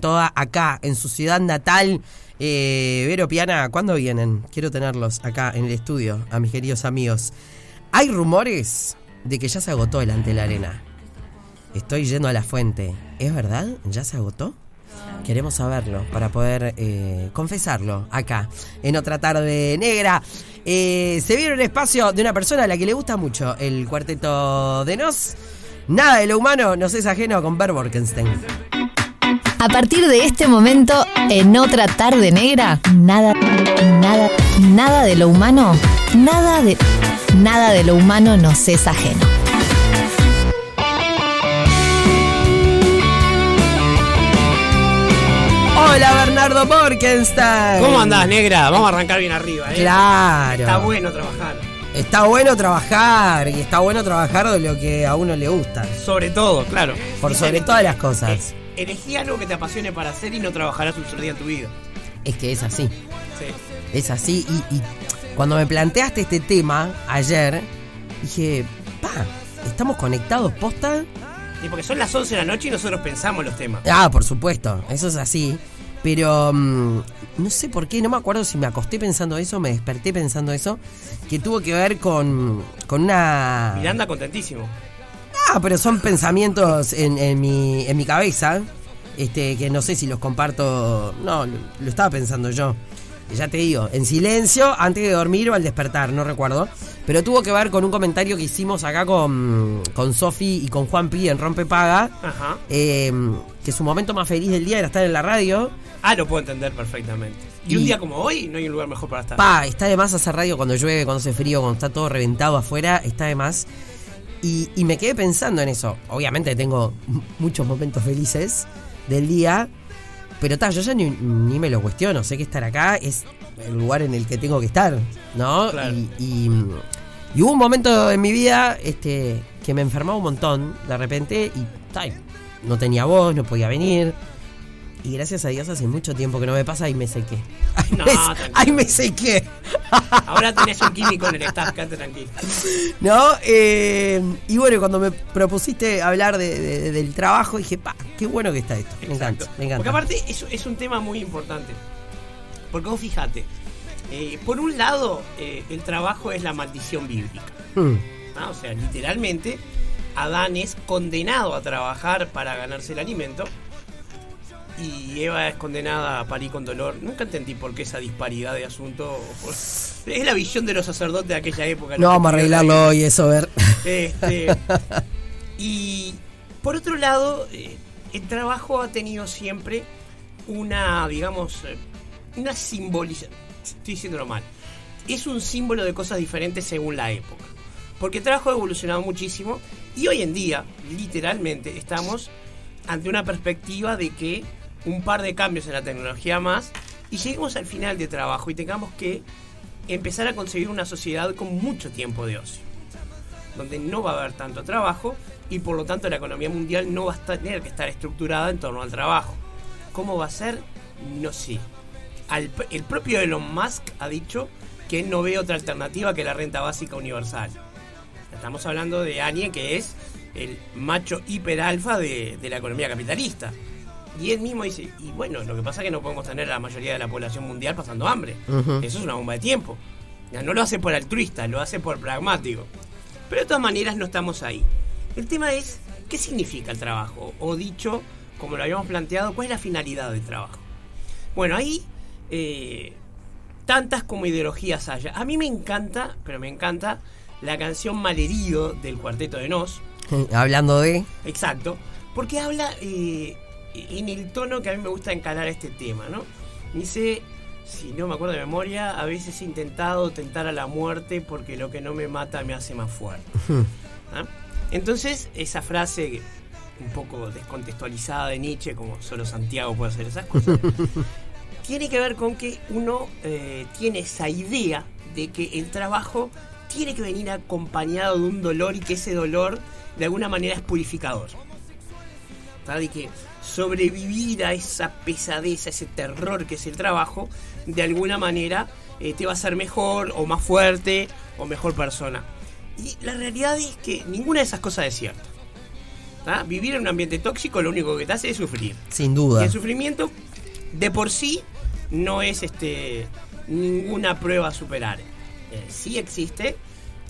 toda acá, en su ciudad natal. Eh, Vero Piana, ¿cuándo vienen? Quiero tenerlos acá en el estudio, a mis queridos amigos. Hay rumores de que ya se agotó el ante la arena. Estoy yendo a la fuente. ¿Es verdad? ¿Ya se agotó? Queremos saberlo para poder eh, confesarlo acá, en otra tarde negra. Eh, se viene un espacio de una persona a la que le gusta mucho el cuarteto de Nos. Nada de lo humano nos es ajeno con Ber Borkenstein. A partir de este momento, en otra tarde negra, nada, nada, nada de lo humano, nada de, nada de lo humano nos es ajeno. Hola Bernardo Borkenstein. ¿Cómo andás, negra? Vamos a arrancar bien arriba, ¿eh? Claro. Está bueno trabajar. Está bueno trabajar y está bueno trabajar de lo que a uno le gusta. Sobre todo, claro. Por sobre todas las cosas. Elegí algo que te apasione para hacer y no trabajarás un solo día en tu vida. Es que es así. Sí. Es así. Y, y cuando me planteaste este tema ayer, dije, pa, ¿estamos conectados posta? Y porque son las 11 de la noche y nosotros pensamos los temas. Ah, por supuesto, eso es así. Pero mm, no sé por qué, no me acuerdo si me acosté pensando eso, me desperté pensando eso, que tuvo que ver con, con una... Miranda contentísimo. Ah, pero son pensamientos en, en mi, en mi cabeza, este, que no sé si los comparto, no, lo, estaba pensando yo. Ya te digo, en silencio, antes de dormir o al despertar, no recuerdo. Pero tuvo que ver con un comentario que hicimos acá con, con Sofi y con Juan Pi en Rompe Paga. Ajá. eh, que su momento más feliz del día era estar en la radio. Ah, lo puedo entender perfectamente. Y, Y- un día como hoy no hay un lugar mejor para estar. Pa, está de más hacer radio cuando llueve, cuando hace frío, cuando está todo reventado afuera, está de más. Y, y me quedé pensando en eso. Obviamente tengo muchos momentos felices del día, pero ta, yo ya ni, ni me lo cuestiono. Sé que estar acá es el lugar en el que tengo que estar, ¿no? Claro. Y, y- y hubo un momento en mi vida este, que me enfermaba un montón de repente y ta, no tenía voz, no podía venir. Y gracias a Dios hace mucho tiempo que no me pasa y me sequé. Ay, No, me, ay, me sequé. Ahora tenés un químico en el staff, quédate tranquilo. ¿No? Eh, y bueno, cuando me propusiste hablar de- de- del trabajo, dije, pa, qué bueno que está esto. Me Exacto. encanta, me encanta. Porque aparte es, es un tema muy importante. Porque vos fijate, eh, por un lado, eh, el trabajo es la maldición bíblica. Mm, ¿no? O sea, literalmente, Adán es condenado a trabajar para ganarse el alimento. Y Eva es condenada a parir con dolor. Nunca entendí por qué esa disparidad de asunto. Es la visión de los sacerdotes de aquella época. no vamos a arreglarlo hoy, eso, ver. Este, y por otro lado, eh, el trabajo ha tenido siempre una, digamos, eh, una simbolización. Estoy diciéndolo mal. Es un símbolo de cosas diferentes según la época. Porque el trabajo ha evolucionado muchísimo y hoy en día, literalmente, estamos ante una perspectiva de que un par de cambios en la tecnología más y lleguemos al final de trabajo y tengamos que empezar a conseguir una sociedad con mucho tiempo de ocio donde no va a haber tanto trabajo y por lo tanto la economía mundial no va a tener que estar estructurada en torno al trabajo. ¿Cómo va a ser? No sé. El propio Elon Musk ha dicho que no ve otra alternativa que la renta básica universal. Estamos hablando de alguien que es el macho hiper alfa de, de la economía capitalista. Y él mismo dice, y bueno, lo que pasa es que no podemos tener a la mayoría de la población mundial pasando hambre. Eso es una bomba de tiempo. Ya, No lo hace por altruista, lo hace por pragmático. Pero de todas maneras no estamos ahí. El tema es, ¿qué significa el trabajo? O dicho, como lo habíamos planteado, ¿cuál es la finalidad del trabajo? Bueno, ahí eh, tantas como ideologías haya. A mí me encanta, pero me encanta, la canción Malherido del Cuarteto de Nos. Hablando de. Exacto, porque habla eh, en el tono que a mí me gusta encarar este tema, ¿no? Dice, si no me acuerdo de memoria, a veces he intentado tentar a la muerte porque lo que no me mata me hace más fuerte. ¿Ah? Entonces, esa frase un poco descontextualizada de Nietzsche, como solo Santiago puede hacer esas cosas, tiene que ver con que uno eh, tiene esa idea de que el trabajo tiene que venir acompañado de un dolor y que ese dolor de alguna manera es purificador. ¿Tá? De que sobrevivir a esa pesadez, a ese terror que es el trabajo, de alguna manera eh, te va a hacer mejor o más fuerte o mejor persona. Y la realidad es que ninguna de esas cosas es cierta. Vivir en un ambiente tóxico lo único que te hace es sufrir. Sin Y duda. el sufrimiento de por sí no es este ninguna prueba a superar. Eh, sí existe,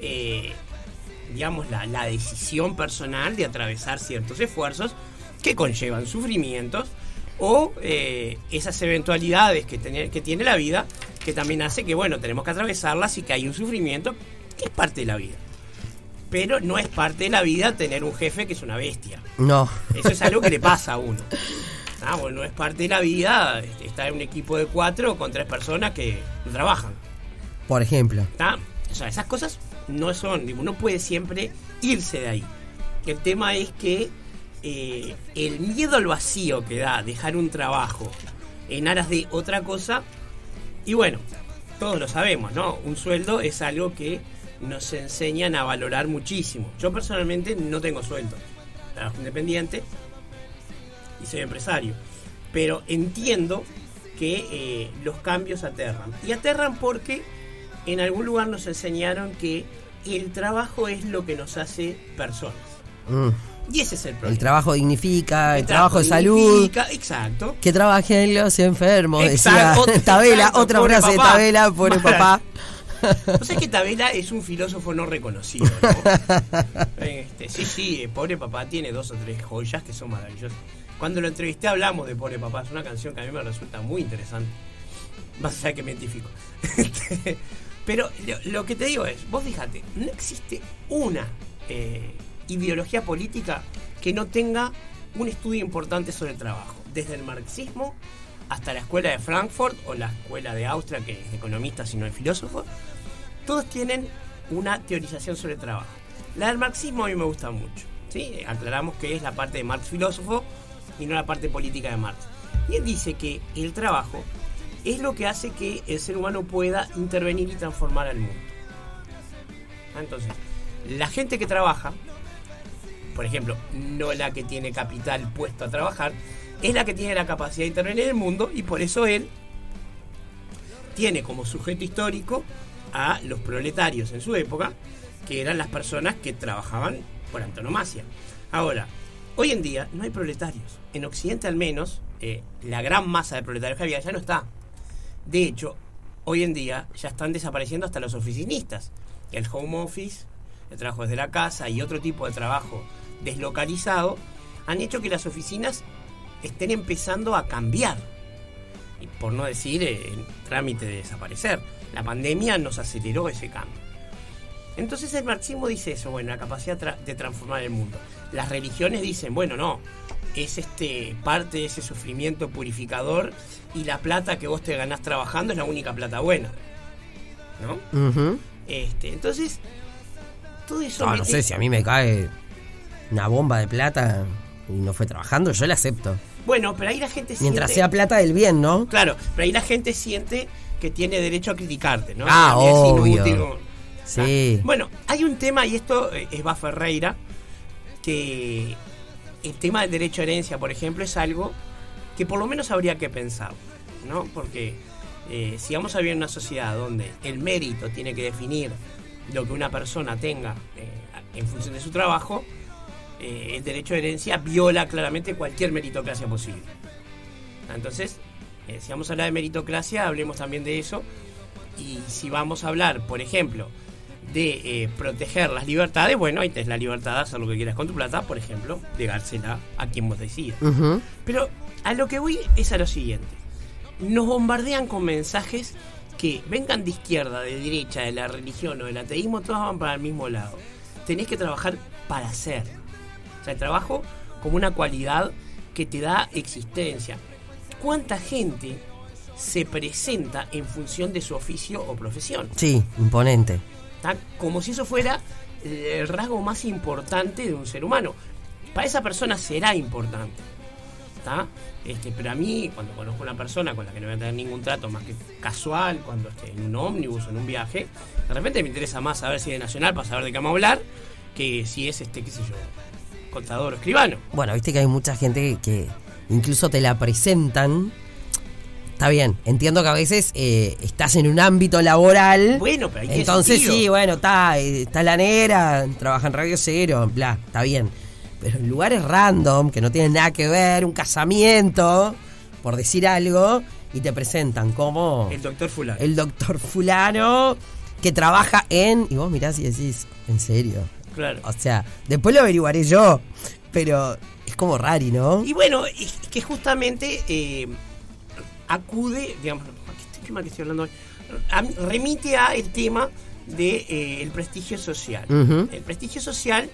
eh, digamos, la, la decisión personal de atravesar ciertos esfuerzos que conllevan sufrimientos o eh, esas eventualidades que, tiene- que tiene la vida que también hace que, bueno, tenemos que atravesarlas y que hay un sufrimiento que es parte de la vida. Pero no es parte de la vida tener un jefe que es una bestia. No. Eso es algo que le pasa a uno. Ah, bueno, no es parte de la vida este, estar en un equipo de cuatro con tres personas que no trabajan. Por ejemplo. ¿tá? O sea, esas cosas no son, digo, uno puede siempre irse de ahí. El tema es que eh, el miedo al vacío que da dejar un trabajo en aras de otra cosa, y bueno, todos lo sabemos, ¿no? Un sueldo es algo que nos enseñan a valorar muchísimo. Yo personalmente no tengo sueldo, trabajo independiente y soy empresario, pero entiendo que eh, los cambios aterran. Y aterran porque en algún lugar nos enseñaron que el trabajo es lo que nos hace personas. Mm. Y ese es el problema. El trabajo dignifica, el, El trabajo de salud. Exacto. Que trabajen los enfermos, Exacto, decía Tabela, exacto, otra frase de papá. Tabela, pobre Mal. papá. O sea que Tabela es un filósofo no reconocido, ¿no? Este, sí, sí, eh, Pobre Papá tiene dos o tres joyas que son maravillosas. Cuando lo entrevisté hablamos de Pobre Papá, es una canción que a mí me resulta muy interesante. Más allá que me identifico. Este, Pero lo, lo que te digo es, vos fíjate, no existe una eh, ideología política que no tenga un estudio importante sobre el trabajo. Desde el marxismo hasta la escuela de Frankfurt o la escuela de Austria, que es de economistas y no de filósofos, todos tienen una teorización sobre el trabajo. La del marxismo a mí me gusta mucho. ¿sí? Aclaramos que es la parte de Marx filósofo y no la parte política de Marx. Y él dice que el trabajo es lo que hace que el ser humano pueda intervenir y transformar al mundo. Ah, Entonces, la gente que trabaja, por ejemplo, no la que tiene capital puesto a trabajar, es la que tiene la capacidad de intervenir en el mundo y por eso él tiene como sujeto histórico a los proletarios en su época, que eran las personas que trabajaban por antonomasia. Ahora, hoy en día no hay proletarios. En Occidente al menos, eh, la gran masa de proletarios que había ya no está. De hecho, hoy en día ya están desapareciendo hasta los oficinistas. El home office, el trabajo desde la casa y otro tipo de trabajo deslocalizado han hecho que las oficinas estén empezando a cambiar. Y por no decir eh, en trámite de desaparecer. La pandemia nos aceleró ese cambio. Entonces el marxismo dice eso, bueno, la capacidad tra- de transformar el mundo. Las religiones dicen, bueno, no, es este parte de ese sufrimiento purificador y la plata que vos te ganás trabajando es la única plata buena. ¿No? Este, entonces, todo eso... No, no sé si a mí me cae una bomba de plata y no fue trabajando, yo la acepto. Bueno, pero ahí la gente Mientras siente... sea plata del bien, ¿no? Claro, pero ahí la gente siente que tiene derecho a criticarte, ¿no? Ah, es obvio. inútil, Sí. Ah, Bueno, hay un tema, y esto es Va Ferreira, que el tema del derecho a herencia, por ejemplo, es algo que por lo menos habría que pensar, ¿no? Porque eh, si vamos a vivir en una sociedad donde el mérito tiene que definir lo que una persona tenga eh, en función de su trabajo, eh, el derecho a herencia viola claramente cualquier meritocracia posible. Entonces, eh, si vamos a hablar de meritocracia, hablemos también de eso. Y si vamos a hablar, por ejemplo, de eh, proteger las libertades, bueno, ahí tenés la libertad de hacer lo que quieras con tu plata, por ejemplo, de dársela a quien vos decidas. Pero a lo que voy es a lo siguiente. Nos bombardean con mensajes que vengan de izquierda, de derecha, de la religión o del ateísmo, todos van para el mismo lado. Tenés que trabajar para hacer. O sea, el trabajo como una cualidad que te da existencia. ¿Cuánta gente se presenta en función de su oficio o profesión? Sí, imponente. ¿tá? Como si eso fuera el rasgo más importante de un ser humano. Para esa persona será importante. ¿Tá? Este, pero a mí, cuando conozco a una persona con la que no voy a tener ningún trato más que casual, cuando esté en un ómnibus o en un viaje, de repente me interesa más saber si es de Nacional para saber de qué vamos a hablar, que si es este, qué sé yo, contador o escribano. Bueno, viste que hay mucha gente que incluso te la presentan. Está bien, entiendo que a veces eh, estás en un ámbito laboral. Bueno, pero ahí tiene Entonces sentido. sí, bueno, está, eh, está la negra, trabaja en Radio Cero, bla, está bien. Pero en lugares random, que no tienen nada que ver, un casamiento, por decir algo, y te presentan como El doctor fulano. el doctor fulano que trabaja en... Y vos mirás y decís, ¿en serio? Claro. O sea, después lo averiguaré yo, pero es como rari, ¿no? Y bueno, es que justamente eh, acude, digamos, ¿qué tema que estoy hablando hoy? Remite a el tema de eh, el prestigio social. Ujú. El prestigio social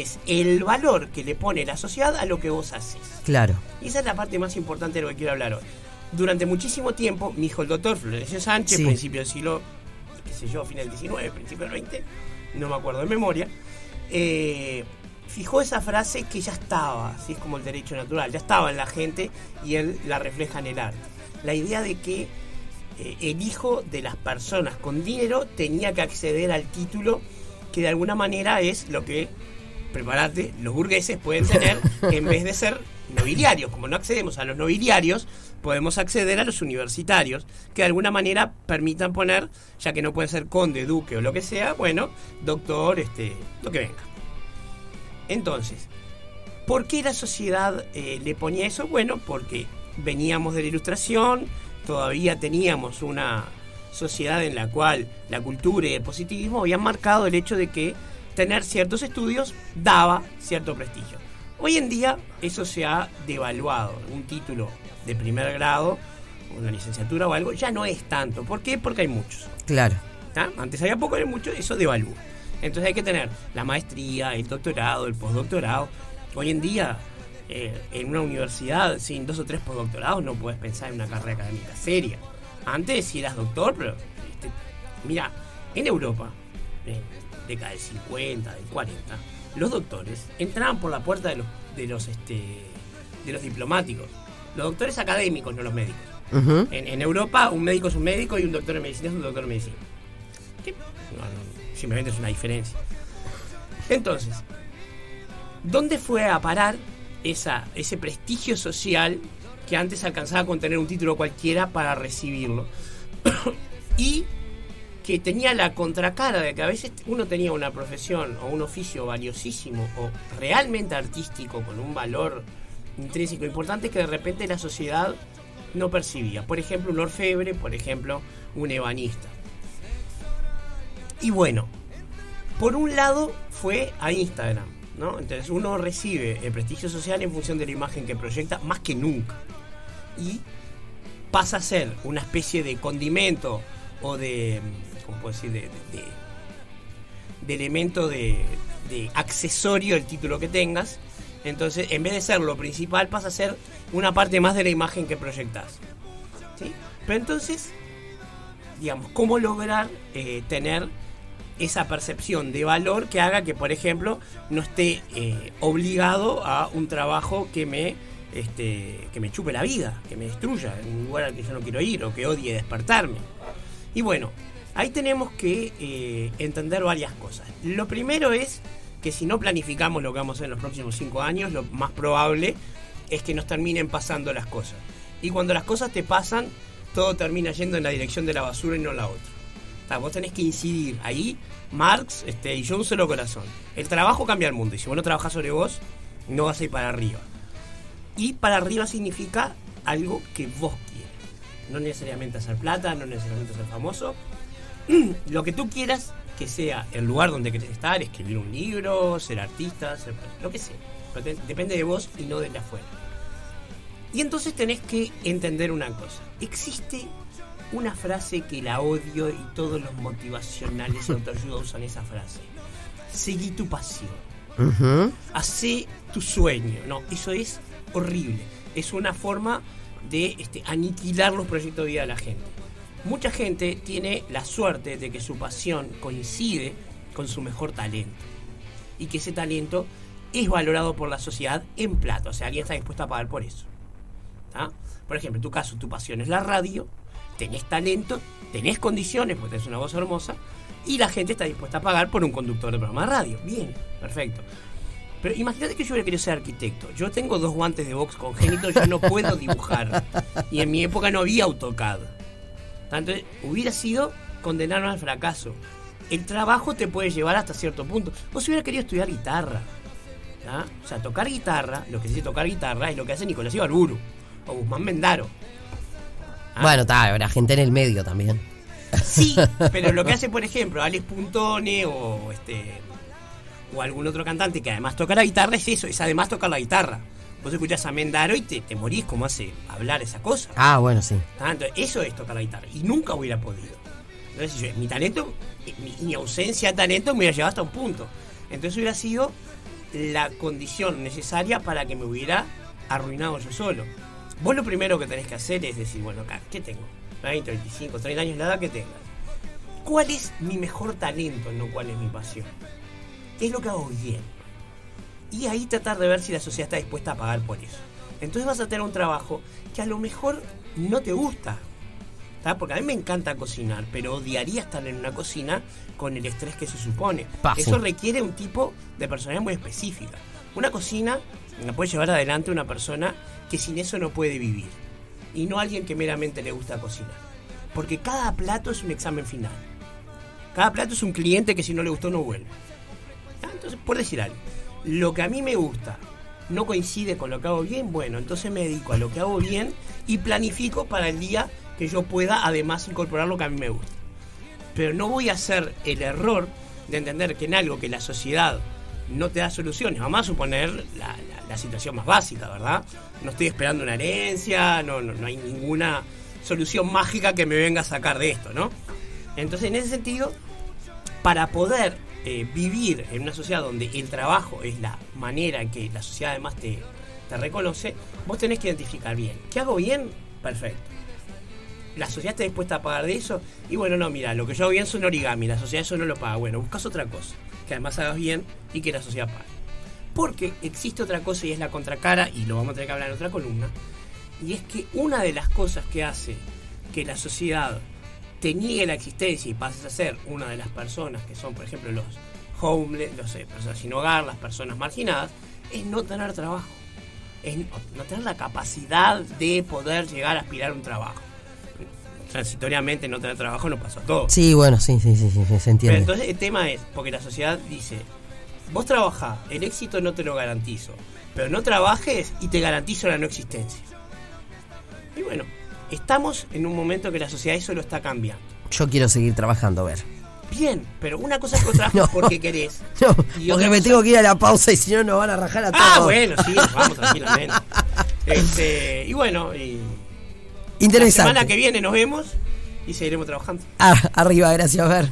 es el valor que le pone la sociedad a lo que vos haces. Claro. Y esa es la parte más importante de lo que quiero hablar hoy. Durante muchísimo tiempo, mi hijo el doctor Florencio Sánchez, Sí. principio del siglo, qué sé yo, final del 19, principio del 20, no me acuerdo de memoria, eh, fijó esa frase que ya estaba, así es como el derecho natural, ya estaba en la gente y él la refleja en el arte. La idea de que eh, el hijo de las personas con dinero tenía que acceder al título que de alguna manera es lo que, prepárate, los burgueses pueden tener en vez de ser nobiliarios. Como no accedemos a los nobiliarios, podemos acceder a los universitarios, que de alguna manera permitan poner, ya que no pueden ser conde, duque o lo que sea, bueno, doctor, este, lo que venga. Entonces, ¿por qué la sociedad eh, le ponía eso? Bueno, porque veníamos de la ilustración, todavía teníamos una sociedad en la cual la cultura y el positivismo habían marcado el hecho de que tener ciertos estudios daba cierto prestigio. Hoy en día eso se ha devaluado. Un título de primer grado, una licenciatura o algo, ya no es tanto. ¿Por qué? Porque hay muchos. Claro. Antes había poco, había mucho, eso devalúa. Entonces hay que tener la maestría, el doctorado, el postdoctorado. Hoy en día, eh, en una universidad, sin dos o tres postdoctorados, no puedes pensar en una carrera académica seria. Antes, si eras doctor, pero. este, mira, en Europa, en década del 50, del 40, los doctores entraban por la puerta de los, de los, este, de los diplomáticos. Los doctores académicos, no los médicos. Ujú. En, en Europa, un médico es un médico y un doctor en medicina es un doctor en medicina. Que, no, no, simplemente es una diferencia. Entonces, ¿dónde fue a parar esa, ese prestigio social que antes alcanzaba con tener un título cualquiera para recibirlo? y que tenía la contracara de que a veces uno tenía una profesión o un oficio valiosísimo o realmente artístico con un valor intrínseco importante que de repente la sociedad no percibía. Por ejemplo, un orfebre, por ejemplo, un ebanista. Y bueno, por un lado fue a Instagram, ¿no? Entonces uno recibe el prestigio social en función de la imagen que proyecta más que nunca. Y pasa a ser una especie de condimento o de, ¿cómo puedo decir? De, de- elemento de, de accesorio el título que tengas. Entonces, en vez de ser lo principal, pasa a ser una parte más de la imagen que proyectas. ¿sí? Pero entonces, digamos, ¿cómo lograr eh, tener esa percepción de valor que haga que, por ejemplo, no esté eh, obligado a un trabajo que me, este, que me chupe la vida, que me destruya en un lugar al que yo no quiero ir o que odie despertarme? Y bueno, ahí tenemos que eh, entender varias cosas. Lo primero es que si no planificamos lo que vamos a hacer en los próximos cinco años, lo más probable es que nos terminen pasando las cosas. Y cuando las cosas te pasan, todo termina yendo en la dirección de la basura y no la otra. Sea, vos tenés que incidir. Ahí, Marx este, y yo un solo corazón. El trabajo cambia el mundo y si vos no trabajás sobre vos, no vas a ir para arriba. Y para arriba significa algo que vos quieres. No necesariamente hacer plata, no necesariamente ser famoso. Lo que tú quieras que sea el lugar donde querés estar, escribir un libro, ser artista, ser lo que sea. Depende de vos y no de afuera. Y entonces tenés que entender una cosa. Existe una frase que la odio y todos los motivacionales y autoayuda usan esa frase. Seguí tu pasión. Ujú. Hacé tu sueño. No, eso es horrible. Es una forma de este, aniquilar los proyectos de vida de la gente. Mucha gente tiene la suerte de que su pasión coincide con su mejor talento. Y que ese talento es valorado por la sociedad en plata. O sea, alguien está dispuesto a pagar por eso. Por ejemplo, en tu caso, tu pasión es la radio, tenés talento, tenés condiciones, porque tenés una voz hermosa, y la gente está dispuesta a pagar por un conductor de programa de radio. Bien, perfecto. Pero imagínate que yo hubiera querido ser arquitecto. Yo tengo dos guantes de box congénitos, yo no puedo dibujar. Y en mi época no había AutoCAD. Entonces, hubiera sido condenarme al fracaso. El trabajo te puede llevar hasta cierto punto. Vos hubieras querido estudiar guitarra. ¿ah? O sea, tocar guitarra, lo que dice tocar guitarra, es lo que hace Nicolás Ibarburu o Guzmán Mendaro. ¿Ah? Bueno, está, habrá gente en el medio también. Sí, pero lo que hace, por ejemplo, Alex Puntone o este o algún otro cantante que además toca la guitarra es eso, es además tocar la guitarra. Vos escuchás a Mendaro y te, te morís como hace hablar esa cosa. Ah, bueno, sí. Entonces, eso es tocar la guitarra. Y nunca hubiera podido. Entonces, yo- mi talento, mi, mi ausencia de talento me hubiera llevado hasta un punto. Entonces hubiera sido la condición necesaria para que me hubiera arruinado yo solo. Vos lo primero que tenés que hacer es decir, bueno, acá, ¿qué tengo? 20, 25, 30 años, la edad que tenga. ¿Cuál es mi mejor talento, no cuál es mi pasión? ¿Qué es lo que hago bien? Y ahí tratar de ver si la sociedad está dispuesta a pagar por eso. Entonces vas a tener un trabajo que a lo mejor no te gusta. ¿tá? Porque a mí me encanta cocinar, pero odiaría estar en una cocina con el estrés que se supone. Eso requiere un tipo de personalidad muy específica. Una cocina la puede llevar adelante una persona que sin eso no puede vivir. Y no alguien que meramente le gusta cocinar. Porque cada plato es un examen final. Cada plato es un cliente que si no le gustó no vuelve. Entonces, por decir algo, lo que a mí me gusta no coincide con lo que hago bien, bueno, entonces me dedico a lo que hago bien y planifico para el día que yo pueda además incorporar lo que a mí me gusta. Pero no voy a hacer el error de entender que en algo que la sociedad no te da soluciones, vamos a suponer la, la- situación más básica, ¿verdad? No estoy esperando una herencia, no, no, no hay ninguna solución mágica que me venga a sacar de esto, ¿no? Entonces, en ese sentido, para poder eh, vivir en una sociedad donde el trabajo es la manera en que la sociedad además te, te reconoce, vos tenés que identificar bien. ¿Qué hago bien? Perfecto. ¿La sociedad está dispuesta a pagar de eso? Y bueno, no, mira, lo que yo hago bien son origami, la sociedad eso no lo paga. Bueno, buscas otra cosa, que además hagas bien y que la sociedad pague. Porque existe otra cosa y es la contracara, y lo vamos a tener que hablar en otra columna, y es que una de las cosas que hace que la sociedad te niegue la existencia y pases a ser una de las personas que son, por ejemplo, los homeless, los eh, personas sin hogar, las personas marginadas, es no tener trabajo. Es no, no tener la capacidad de poder llegar a aspirar a un trabajo. Transitoriamente no tener trabajo no pasó a todos. Sí, bueno, sí, sí, sí, sí, se Pero entiende. entonces el tema es, porque la sociedad dice, vos trabajás, el éxito no te lo garantizo, pero no trabajes y te garantizo la no existencia. Y bueno, estamos en un momento que la sociedad eso lo está cambiando. Yo quiero seguir trabajando, a ver. Bien, pero una cosa es que trabajas No. porque querés. No, porque me cosa- tengo que ir a la pausa y si no nos van a rajar a todos. Ah, bueno, sí, nos vamos tranquilamente. Este, y bueno, y la Interesante. semana que viene nos vemos y seguiremos trabajando. Ah, arriba, gracias, a ver.